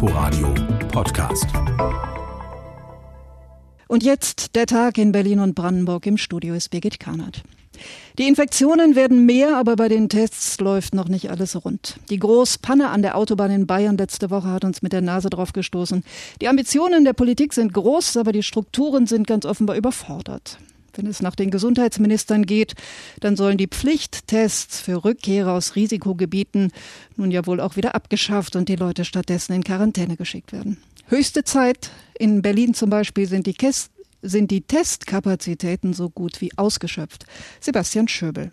Inforadio Podcast. Und jetzt der Tag in Berlin und Brandenburg. Im Studio ist Birgit Karnert. Die Infektionen werden mehr, aber bei den Tests läuft noch nicht alles rund. Die Großpanne an der Autobahn in Bayern letzte Woche hat uns mit der Nase drauf gestoßen. Die Ambitionen der Politik sind groß, aber die Strukturen sind ganz offenbar überfordert. Wenn es nach den Gesundheitsministern geht, dann sollen die Pflichttests für Rückkehrer aus Risikogebieten nun ja wohl auch wieder abgeschafft und die Leute stattdessen in Quarantäne geschickt werden. Höchste Zeit. In Berlin zum Beispiel sind die, Käst sind die Testkapazitäten so gut wie ausgeschöpft. Sebastian Schöbel.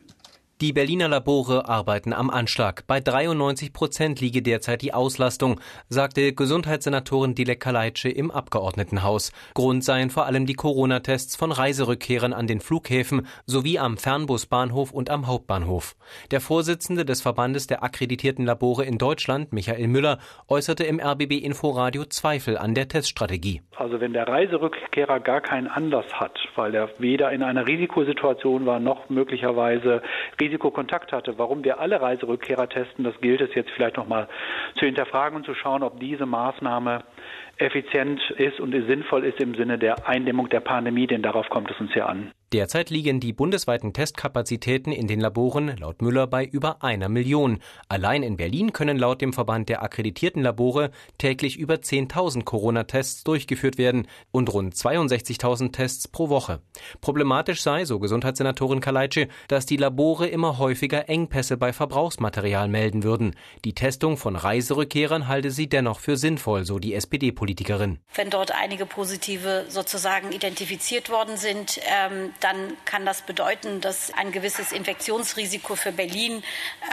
Die Berliner Labore arbeiten am Anschlag. Bei 93 Prozent liege derzeit die Auslastung, sagte Gesundheitssenatorin Dilek Kaleitsche im Abgeordnetenhaus. Grund seien vor allem die Corona-Tests von Reiserückkehrern an den Flughäfen sowie am Fernbusbahnhof und am Hauptbahnhof. Der Vorsitzende des Verbandes der akkreditierten Labore in Deutschland, Michael Müller, äußerte im RBB Inforadio Zweifel an der Teststrategie. Also wenn der Reiserückkehrer gar keinen Anlass hat, weil er weder in einer Risikosituation war noch möglicherweise Risikokontakt hatte. Warum wir alle Reiserückkehrer testen, das gilt es jetzt vielleicht nochmal zu hinterfragen und zu schauen, ob diese Maßnahme effizient ist und sinnvoll ist im Sinne der Eindämmung der Pandemie, denn darauf kommt es uns ja an. Derzeit liegen die bundesweiten Testkapazitäten in den Laboren laut Müller bei über einer Million. Allein in Berlin können laut dem Verband der akkreditierten Labore täglich über 10.000 Corona-Tests durchgeführt werden und rund 62.000 Tests pro Woche. Problematisch sei, so Gesundheitssenatorin Kaleitsche, dass die Labore immer häufiger Engpässe bei Verbrauchsmaterial melden würden. Die Testung von Reiserückkehrern halte sie dennoch für sinnvoll, so die SPD-Politikerin. Wenn dort einige positive sozusagen identifiziert worden sind, ähm, dann kann das bedeuten, dass ein gewisses Infektionsrisiko für Berlin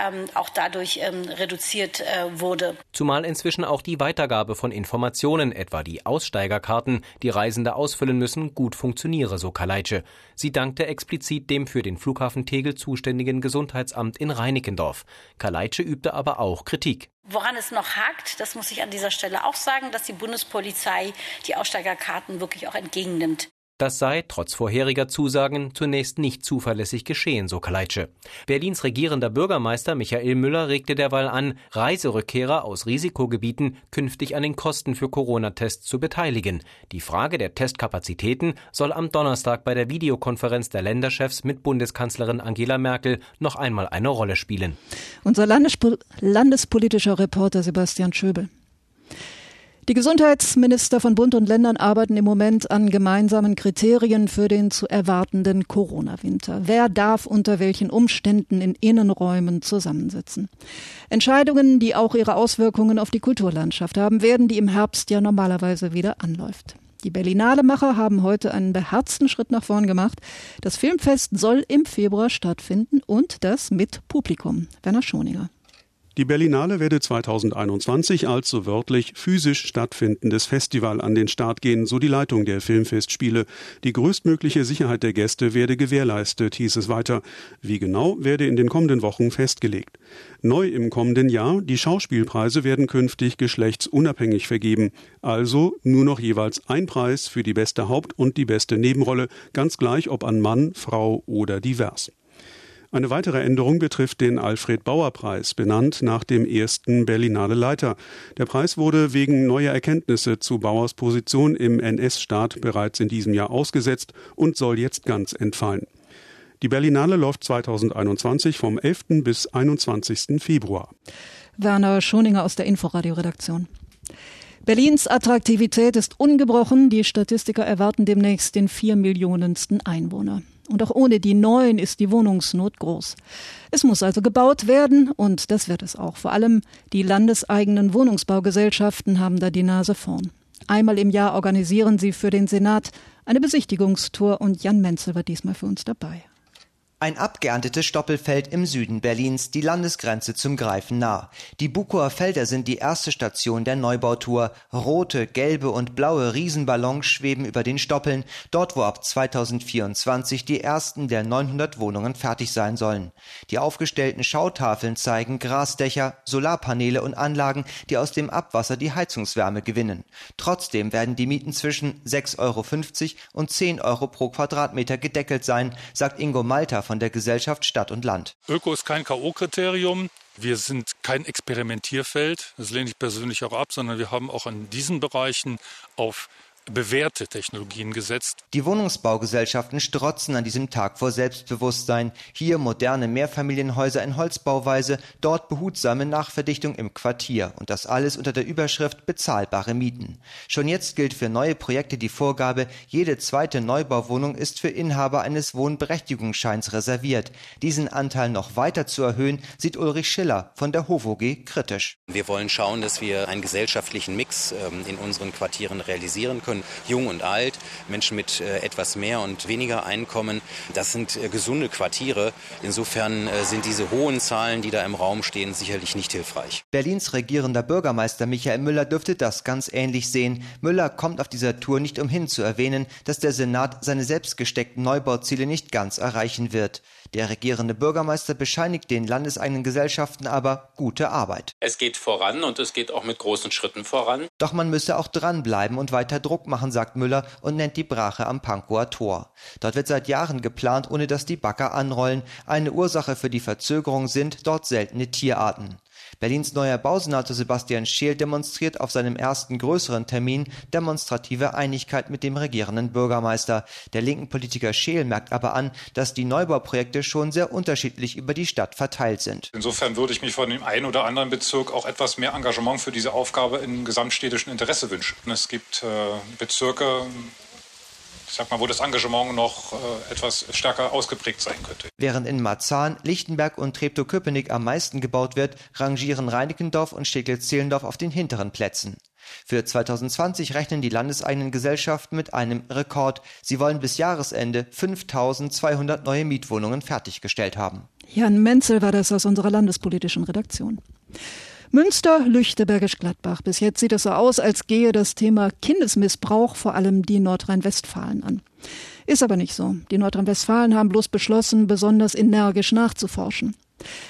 ähm, auch dadurch ähm, reduziert äh, wurde. Zumal inzwischen auch die Weitergabe von Informationen, etwa die Aussteigerkarten, die Reisende ausfüllen müssen, gut funktioniere, so Kaleitsche. Sie dankte explizit dem für den Flughafen Tegel zuständigen Gesundheitsamt in Reinickendorf. Kaleitsche übte aber auch Kritik. Woran es noch hakt, das muss ich an dieser Stelle auch sagen, dass die Bundespolizei die Aussteigerkarten wirklich auch entgegennimmt. Das sei, trotz vorheriger Zusagen, zunächst nicht zuverlässig geschehen, so Kaleitsche. Berlins regierender Bürgermeister Michael Müller regte derweil an, Reiserückkehrer aus Risikogebieten künftig an den Kosten für Corona-Tests zu beteiligen. Die Frage der Testkapazitäten soll am Donnerstag bei der Videokonferenz der Länderchefs mit Bundeskanzlerin Angela Merkel noch einmal eine Rolle spielen. Unser Landespol landespolitischer Reporter Sebastian Schöbel. Die Gesundheitsminister von Bund und Ländern arbeiten im Moment an gemeinsamen Kriterien für den zu erwartenden Corona-Winter. Wer darf unter welchen Umständen in Innenräumen zusammensitzen? Entscheidungen, die auch ihre Auswirkungen auf die Kulturlandschaft haben werden, die im Herbst ja normalerweise wieder anläuft. Die Berlinale Macher haben heute einen beherzten Schritt nach vorn gemacht. Das Filmfest soll im Februar stattfinden und das mit Publikum. Werner Schoninger. Die Berlinale werde 2021 als so wörtlich physisch stattfindendes Festival an den Start gehen, so die Leitung der Filmfestspiele. Die größtmögliche Sicherheit der Gäste werde gewährleistet, hieß es weiter. Wie genau, werde in den kommenden Wochen festgelegt. Neu im kommenden Jahr, die Schauspielpreise werden künftig geschlechtsunabhängig vergeben. Also nur noch jeweils ein Preis für die beste Haupt- und die beste Nebenrolle, ganz gleich ob an Mann, Frau oder divers. Eine weitere Änderung betrifft den Alfred Bauer Preis, benannt nach dem ersten Berlinale Leiter. Der Preis wurde wegen neuer Erkenntnisse zu Bauers Position im NS-Staat bereits in diesem Jahr ausgesetzt und soll jetzt ganz entfallen. Die Berlinale läuft 2021 vom 11. bis 21. Februar. Werner Schoninger aus der Inforadio-Redaktion. Berlins Attraktivität ist ungebrochen. Die Statistiker erwarten demnächst den vier Millionensten Einwohner. Und auch ohne die neuen ist die Wohnungsnot groß. Es muss also gebaut werden und das wird es auch. Vor allem die landeseigenen Wohnungsbaugesellschaften haben da die Nase vorn. Einmal im Jahr organisieren sie für den Senat eine Besichtigungstour und Jan Menzel war diesmal für uns dabei. Ein abgeerntetes Stoppelfeld im Süden Berlins, die Landesgrenze zum Greifen nah. Die Bukower Felder sind die erste Station der Neubautour. Rote, gelbe und blaue Riesenballons schweben über den Stoppeln, dort wo ab 2024 die ersten der 900 Wohnungen fertig sein sollen. Die aufgestellten Schautafeln zeigen Grasdächer, Solarpaneele und Anlagen, die aus dem Abwasser die Heizungswärme gewinnen. Trotzdem werden die Mieten zwischen 6,50 Euro und 10 Euro pro Quadratmeter gedeckelt sein, sagt Ingo Malter von von der Gesellschaft Stadt und Land. Öko ist kein K.O.-Kriterium. Wir sind kein Experimentierfeld, das lehne ich persönlich auch ab, sondern wir haben auch in diesen Bereichen auf bewährte Technologien gesetzt. Die Wohnungsbaugesellschaften strotzen an diesem Tag vor Selbstbewusstsein. Hier moderne Mehrfamilienhäuser in Holzbauweise, dort behutsame Nachverdichtung im Quartier und das alles unter der Überschrift bezahlbare Mieten. Schon jetzt gilt für neue Projekte die Vorgabe, jede zweite Neubauwohnung ist für Inhaber eines Wohnberechtigungsscheins reserviert. Diesen Anteil noch weiter zu erhöhen, sieht Ulrich Schiller von der HOVOG kritisch. Wir wollen schauen, dass wir einen gesellschaftlichen Mix ähm, in unseren Quartieren realisieren können von Jung und Alt, Menschen mit äh, etwas mehr und weniger Einkommen. Das sind äh, gesunde Quartiere. Insofern äh, sind diese hohen Zahlen, die da im Raum stehen, sicherlich nicht hilfreich. Berlins regierender Bürgermeister Michael Müller dürfte das ganz ähnlich sehen. Müller kommt auf dieser Tour nicht umhin zu erwähnen, dass der Senat seine selbst gesteckten Neubauziele nicht ganz erreichen wird. Der regierende Bürgermeister bescheinigt den landeseigenen Gesellschaften aber gute Arbeit. Es geht voran und es geht auch mit großen Schritten voran. Doch man müsse auch dranbleiben und weiter Druck machen, sagt Müller und nennt die Brache am Pankower Tor. Dort wird seit Jahren geplant, ohne dass die Bagger anrollen. Eine Ursache für die Verzögerung sind dort seltene Tierarten. Berlins neuer Bausenator Sebastian Scheel demonstriert auf seinem ersten größeren Termin demonstrative Einigkeit mit dem regierenden Bürgermeister. Der linken Politiker Scheel merkt aber an, dass die Neubauprojekte schon sehr unterschiedlich über die Stadt verteilt sind. Insofern würde ich mich von dem einen oder anderen Bezirk auch etwas mehr Engagement für diese Aufgabe im gesamtstädtischen Interesse wünschen. Es gibt äh, Bezirke, ich sag mal, wo das Engagement noch äh, etwas stärker ausgeprägt sein könnte. Während in Marzahn, Lichtenberg und Treptow-Köpenick am meisten gebaut wird, rangieren Reinickendorf und Steglitz-Zehlendorf auf den hinteren Plätzen. Für 2020 rechnen die landeseigenen Gesellschaften mit einem Rekord. Sie wollen bis Jahresende 5200 neue Mietwohnungen fertiggestellt haben. Jan Menzel war das aus unserer landespolitischen Redaktion. Münster, Lüchte, Bergisch Gladbach. Bis jetzt sieht es so aus, als gehe das Thema Kindesmissbrauch vor allem die Nordrhein-Westfalen an. Ist aber nicht so. Die Nordrhein-Westfalen haben bloß beschlossen, besonders energisch nachzuforschen.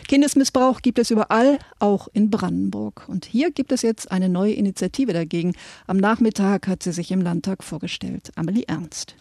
Kindesmissbrauch gibt es überall, auch in Brandenburg. Und hier gibt es jetzt eine neue Initiative dagegen. Am Nachmittag hat sie sich im Landtag vorgestellt. Amelie Ernst.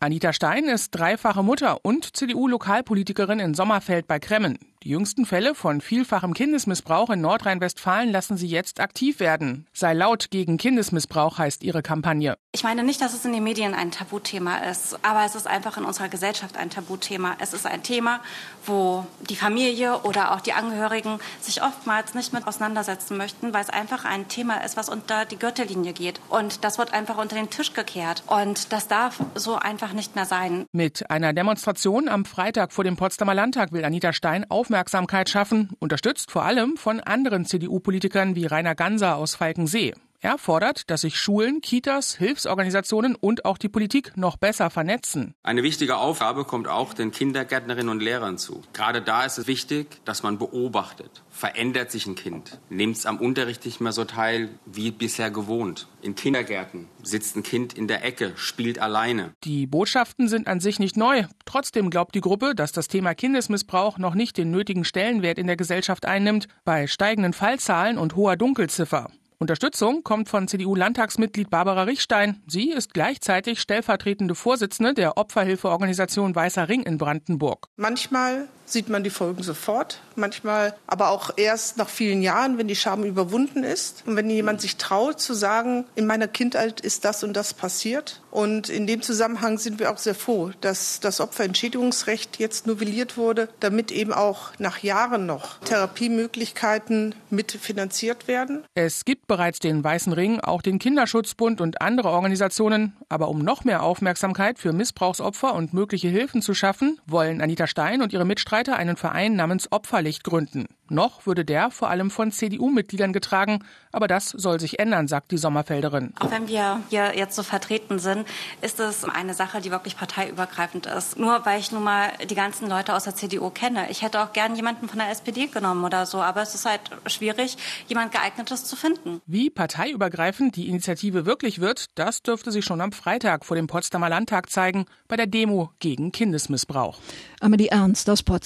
Anita Stein ist dreifache Mutter und CDU-Lokalpolitikerin in Sommerfeld bei Kremmen. Die jüngsten Fälle von vielfachem Kindesmissbrauch in Nordrhein-Westfalen lassen sie jetzt aktiv werden. Sei laut gegen Kindesmissbrauch heißt ihre Kampagne. Ich meine nicht, dass es in den Medien ein Tabuthema ist, aber es ist einfach in unserer Gesellschaft ein Tabuthema. Es ist ein Thema, wo die Familie oder auch die Angehörigen sich oftmals nicht mit auseinandersetzen möchten, weil es einfach ein Thema ist, was unter die Gürtellinie geht. Und das wird einfach unter den Tisch gekehrt. Und das darf so einfach nicht mehr sein. Mit einer Demonstration am Freitag vor dem Potsdamer Landtag will Anita Stein aufmerksam Aufmerksamkeit schaffen, unterstützt vor allem von anderen CDU-Politikern wie Rainer Ganser aus Falkensee. Er fordert, dass sich Schulen, Kitas, Hilfsorganisationen und auch die Politik noch besser vernetzen. Eine wichtige Aufgabe kommt auch den Kindergärtnerinnen und Lehrern zu. Gerade da ist es wichtig, dass man beobachtet. Verändert sich ein Kind? Nimmt es am Unterricht nicht mehr so teil wie bisher gewohnt? In Kindergärten sitzt ein Kind in der Ecke, spielt alleine. Die Botschaften sind an sich nicht neu. Trotzdem glaubt die Gruppe, dass das Thema Kindesmissbrauch noch nicht den nötigen Stellenwert in der Gesellschaft einnimmt, bei steigenden Fallzahlen und hoher Dunkelziffer. Unterstützung kommt von CDU-Landtagsmitglied Barbara Richstein. Sie ist gleichzeitig stellvertretende Vorsitzende der Opferhilfeorganisation Weißer Ring in Brandenburg. Manchmal sieht man die Folgen sofort, manchmal aber auch erst nach vielen Jahren, wenn die Scham überwunden ist und wenn jemand sich traut zu sagen, in meiner Kindheit ist das und das passiert. Und in dem Zusammenhang sind wir auch sehr froh, dass das Opferentschädigungsrecht jetzt novelliert wurde, damit eben auch nach Jahren noch Therapiemöglichkeiten mitfinanziert werden. Es gibt bereits den Weißen Ring, auch den Kinderschutzbund und andere Organisationen. Aber um noch mehr Aufmerksamkeit für Missbrauchsopfer und mögliche Hilfen zu schaffen, wollen Anita Stein und ihre Mitstreiter Mitstreiter einen Verein namens Opferlicht gründen. Noch würde der vor allem von CDU-Mitgliedern getragen, aber das soll sich ändern, sagt die Sommerfelderin. Auch wenn wir hier jetzt so vertreten sind, ist es eine Sache, die wirklich parteiübergreifend ist. Nur weil ich nun mal die ganzen Leute aus der CDU kenne. Ich hätte auch gern jemanden von der SPD genommen oder so, aber es ist halt schwierig, jemand geeignetes zu finden. Wie parteiübergreifend die Initiative wirklich wird, das dürfte sich schon am Freitag vor dem Potsdamer Landtag zeigen, bei der Demo gegen Kindesmissbrauch. Amelie Ernst aus Potsdam.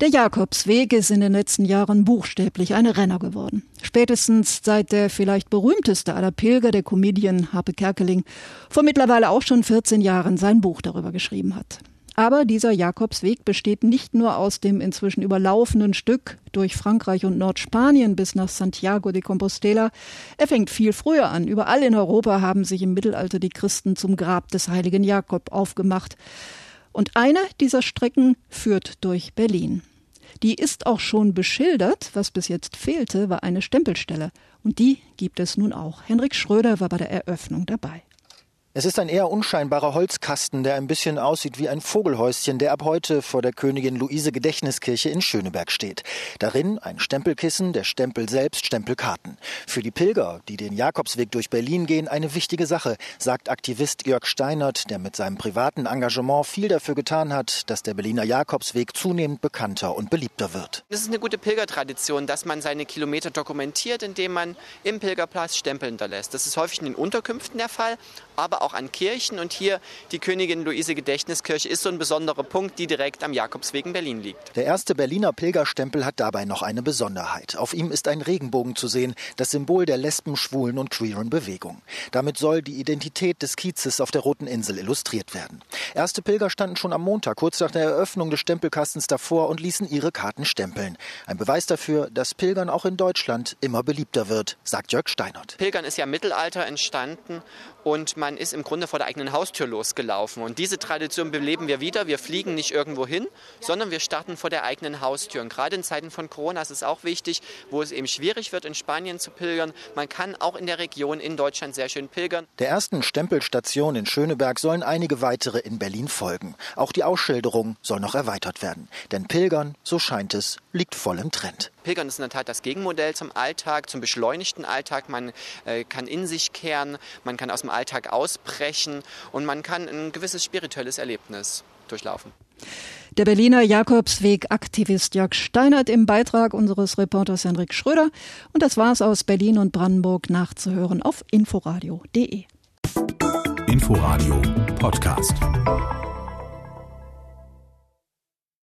Der Jakobsweg ist in den letzten Jahren buchstäblich ein Renner geworden. Spätestens seit der vielleicht berühmteste aller Pilger, der Comedian Harpe Kerkeling, vor mittlerweile auch schon 14 Jahren sein Buch darüber geschrieben hat. Aber dieser Jakobsweg besteht nicht nur aus dem inzwischen überlaufenden Stück durch Frankreich und Nordspanien bis nach Santiago de Compostela. Er fängt viel früher an. Überall in Europa haben sich im Mittelalter die Christen zum Grab des heiligen Jakob aufgemacht. Und eine dieser Strecken führt durch Berlin. Die ist auch schon beschildert. Was bis jetzt fehlte, war eine Stempelstelle. Und die gibt es nun auch. Henrik Schröder war bei der Eröffnung dabei. Es ist ein eher unscheinbarer Holzkasten, der ein bisschen aussieht wie ein Vogelhäuschen, der ab heute vor der Königin Luise Gedächtniskirche in Schöneberg steht. Darin ein Stempelkissen, der Stempel selbst, Stempelkarten. Für die Pilger, die den Jakobsweg durch Berlin gehen, eine wichtige Sache, sagt Aktivist Jörg Steinert, der mit seinem privaten Engagement viel dafür getan hat, dass der Berliner Jakobsweg zunehmend bekannter und beliebter wird. Es ist eine gute Pilgertradition, dass man seine Kilometer dokumentiert, indem man im Pilgerplatz Stempel hinterlässt. Das ist häufig in den Unterkünften der Fall, aber auch an Kirchen. Und hier die Königin Luise Gedächtniskirche ist so ein besonderer Punkt, die direkt am Jakobsweg in Berlin liegt. Der erste Berliner Pilgerstempel hat dabei noch eine Besonderheit. Auf ihm ist ein Regenbogen zu sehen, das Symbol der Lesben, Schwulen und queeren Bewegung. Damit soll die Identität des Kiezes auf der Roten Insel illustriert werden. Erste Pilger standen schon am Montag, kurz nach der Eröffnung des Stempelkastens davor und ließen ihre Karten stempeln. Ein Beweis dafür, dass Pilgern auch in Deutschland immer beliebter wird, sagt Jörg Steinert. Pilgern ist ja im Mittelalter entstanden und man ist im Grunde vor der eigenen Haustür losgelaufen. Und diese Tradition beleben wir wieder. Wir fliegen nicht irgendwo hin, sondern wir starten vor der eigenen Haustür. Und gerade in Zeiten von Corona ist es auch wichtig, wo es eben schwierig wird, in Spanien zu pilgern. Man kann auch in der Region in Deutschland sehr schön pilgern. Der ersten Stempelstation in Schöneberg sollen einige weitere in Berlin folgen. Auch die Ausschilderung soll noch erweitert werden. Denn Pilgern, so scheint es, liegt voll im Trend. Pilgern ist in der Tat das Gegenmodell zum Alltag, zum beschleunigten Alltag. Man äh, kann in sich kehren, man kann aus dem Alltag ausbrechen und man kann ein gewisses spirituelles Erlebnis durchlaufen. Der Berliner Jakobsweg-Aktivist Jörg Steinert im Beitrag unseres Reporters Henrik Schröder. Und das war's aus Berlin und Brandenburg nachzuhören auf inforadio.de. Inforadio Podcast.